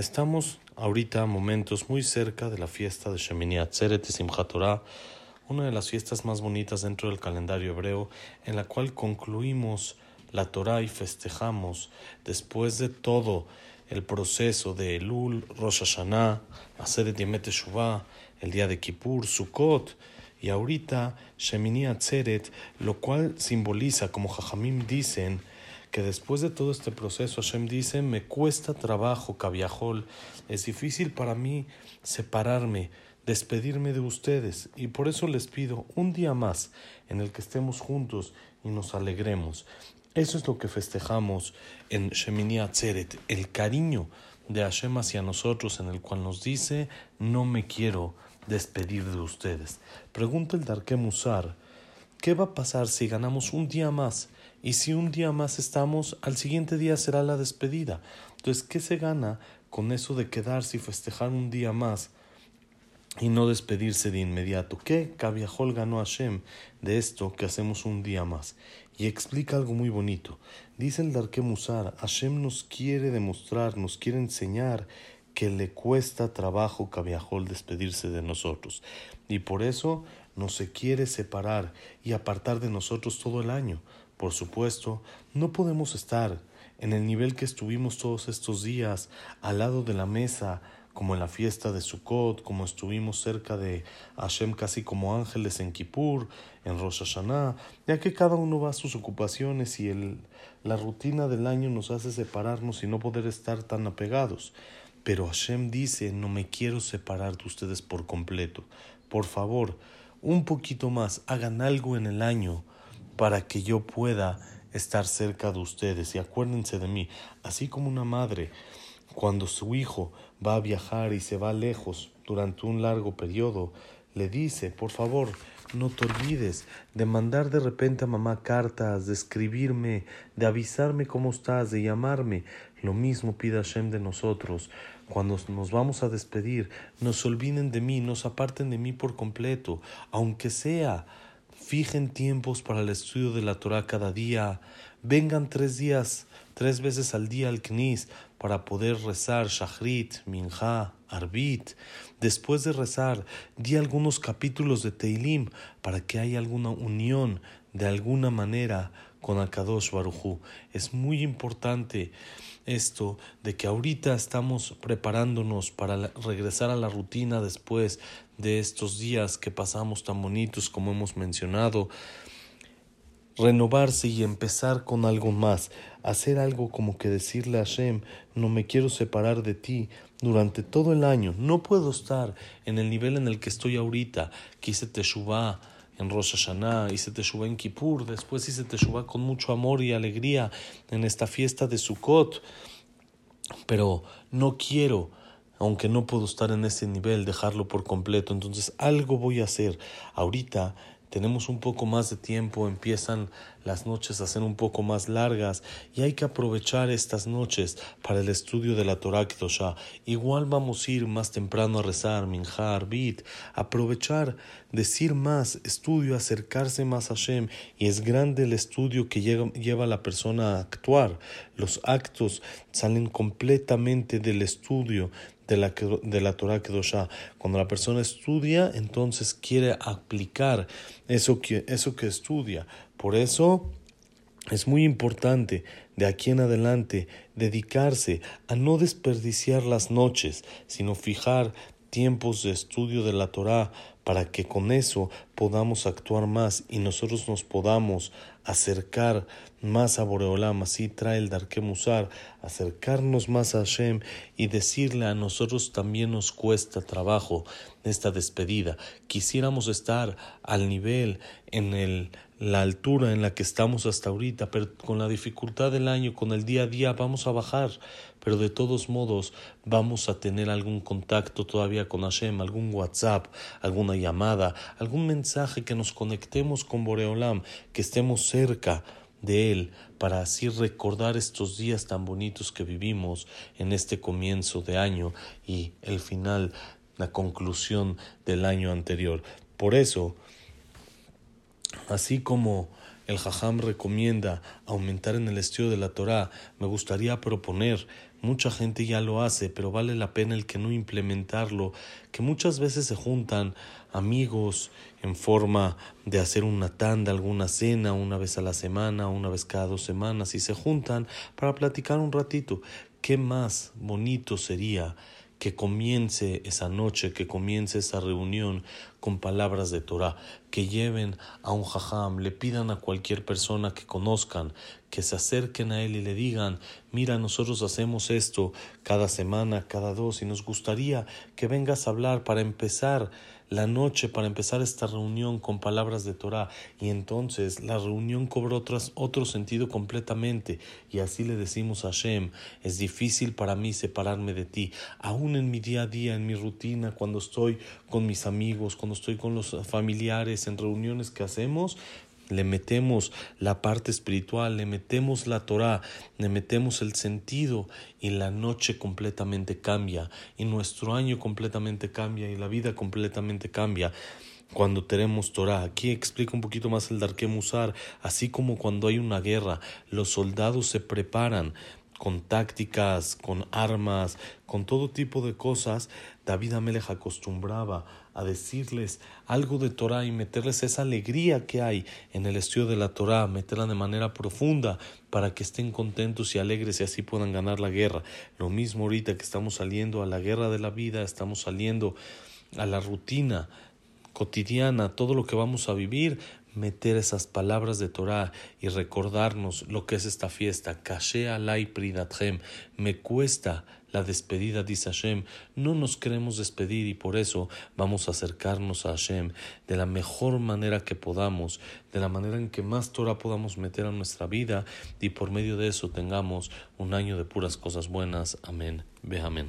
Estamos ahorita momentos muy cerca de la fiesta de Shemini Atzeret y Simchat Torah, una de las fiestas más bonitas dentro del calendario hebreo, en la cual concluimos la Torah y festejamos después de todo el proceso de Elul, Rosh Hashanah, Aseret Yemet el día de Kippur, Sukkot, y ahorita Shemini Atzeret, lo cual simboliza, como Jajamim dicen, que después de todo este proceso, Hashem dice, me cuesta trabajo, Kaviahol, es difícil para mí separarme, despedirme de ustedes, y por eso les pido un día más en el que estemos juntos y nos alegremos. Eso es lo que festejamos en Shemini Atzeret, el cariño de Hashem hacia nosotros, en el cual nos dice, no me quiero despedir de ustedes. Pregunta el Darke Musar, ¿qué va a pasar si ganamos un día más? Y si un día más estamos, al siguiente día será la despedida. Entonces, ¿qué se gana con eso de quedarse y festejar un día más? y no despedirse de inmediato. ¿Qué Cabiajol ganó Hashem de esto que hacemos un día más? Y explica algo muy bonito. Dice el Darke Musar, Hashem nos quiere demostrar, nos quiere enseñar que le cuesta trabajo Cabiajol despedirse de nosotros. Y por eso no se quiere separar y apartar de nosotros todo el año. Por supuesto, no podemos estar en el nivel que estuvimos todos estos días, al lado de la mesa, como en la fiesta de Sukkot, como estuvimos cerca de Hashem casi como ángeles en Kippur, en Rosh Hashanah, ya que cada uno va a sus ocupaciones y el, la rutina del año nos hace separarnos y no poder estar tan apegados. Pero Hashem dice, no me quiero separar de ustedes por completo. Por favor, un poquito más, hagan algo en el año para que yo pueda estar cerca de ustedes. Y acuérdense de mí, así como una madre cuando su hijo va a viajar y se va lejos durante un largo periodo, le dice, por favor, no te olvides de mandar de repente a mamá cartas, de escribirme, de avisarme cómo estás, de llamarme. Lo mismo pide Hashem de nosotros. Cuando nos vamos a despedir, no se olviden de mí, no se aparten de mí por completo, aunque sea. Fijen tiempos para el estudio de la Torah cada día. Vengan tres días, tres veces al día al Knis para poder rezar Shachrit, Minha, Arbit. Después de rezar, di algunos capítulos de Teilim para que haya alguna unión de alguna manera con Akadosh Barujú. Es muy importante esto de que ahorita estamos preparándonos para regresar a la rutina después de estos días que pasamos tan bonitos como hemos mencionado renovarse y empezar con algo más, hacer algo como que decirle a Hashem, no me quiero separar de ti durante todo el año, no puedo estar en el nivel en el que estoy ahorita, que hice Teshuvah en Rosh Hashanah, hice Teshuvah en Kippur, después hice Teshuvah con mucho amor y alegría en esta fiesta de Sukkot, pero no quiero aunque no puedo estar en ese nivel, dejarlo por completo. Entonces algo voy a hacer. Ahorita tenemos un poco más de tiempo, empiezan las noches ser un poco más largas y hay que aprovechar estas noches para el estudio de la Torah Kedoshá. Igual vamos a ir más temprano a rezar, minjar, bit, aprovechar, decir más, estudio, acercarse más a Hashem y es grande el estudio que lleva a la persona a actuar. Los actos salen completamente del estudio de la, de la Torah Kedoshá. Cuando la persona estudia, entonces quiere aplicar eso que, eso que estudia. Por eso es muy importante de aquí en adelante dedicarse a no desperdiciar las noches, sino fijar tiempos de estudio de la Torah para que con eso podamos actuar más y nosotros nos podamos acercar más a Boreolam, así trae el Darke Musar, acercarnos más a Hashem y decirle a nosotros también nos cuesta trabajo esta despedida. Quisiéramos estar al nivel, en el, la altura en la que estamos hasta ahorita, pero con la dificultad del año, con el día a día, vamos a bajar, pero de todos modos vamos a tener algún contacto todavía con Hashem, algún WhatsApp, alguna llamada, algún mensaje que nos conectemos con Boreolam, que estemos cerca de Él para así recordar estos días tan bonitos que vivimos en este comienzo de año y el final, la conclusión del año anterior. Por eso, así como el Jajam recomienda aumentar en el estudio de la Torah, me gustaría proponer Mucha gente ya lo hace, pero vale la pena el que no implementarlo, que muchas veces se juntan amigos en forma de hacer una tanda, alguna cena, una vez a la semana, una vez cada dos semanas, y se juntan para platicar un ratito. ¿Qué más bonito sería que comience esa noche, que comience esa reunión con palabras de Torah, que lleven a un jajam, le pidan a cualquier persona que conozcan, que se acerquen a él y le digan, mira, nosotros hacemos esto cada semana, cada dos, y nos gustaría que vengas a hablar para empezar la noche para empezar esta reunión con palabras de Torah y entonces la reunión cobra otras, otro sentido completamente y así le decimos a Hashem, es difícil para mí separarme de ti, aún en mi día a día, en mi rutina, cuando estoy con mis amigos, cuando estoy con los familiares, en reuniones que hacemos, le metemos la parte espiritual, le metemos la Torah, le metemos el sentido y la noche completamente cambia y nuestro año completamente cambia y la vida completamente cambia cuando tenemos Torah. Aquí explica un poquito más el Darkem Usar, así como cuando hay una guerra, los soldados se preparan con tácticas, con armas, con todo tipo de cosas, David Amelech acostumbraba a decirles algo de Torah y meterles esa alegría que hay en el estudio de la Torah, meterla de manera profunda para que estén contentos y alegres y así puedan ganar la guerra. Lo mismo ahorita que estamos saliendo a la guerra de la vida, estamos saliendo a la rutina cotidiana, todo lo que vamos a vivir, meter esas palabras de Torah y recordarnos lo que es esta fiesta. Kashe alay pridatchem. Me cuesta la despedida, dice Hashem. No nos queremos despedir y por eso vamos a acercarnos a Hashem de la mejor manera que podamos, de la manera en que más Torah podamos meter a nuestra vida y por medio de eso tengamos un año de puras cosas buenas. Amén. Ve amén.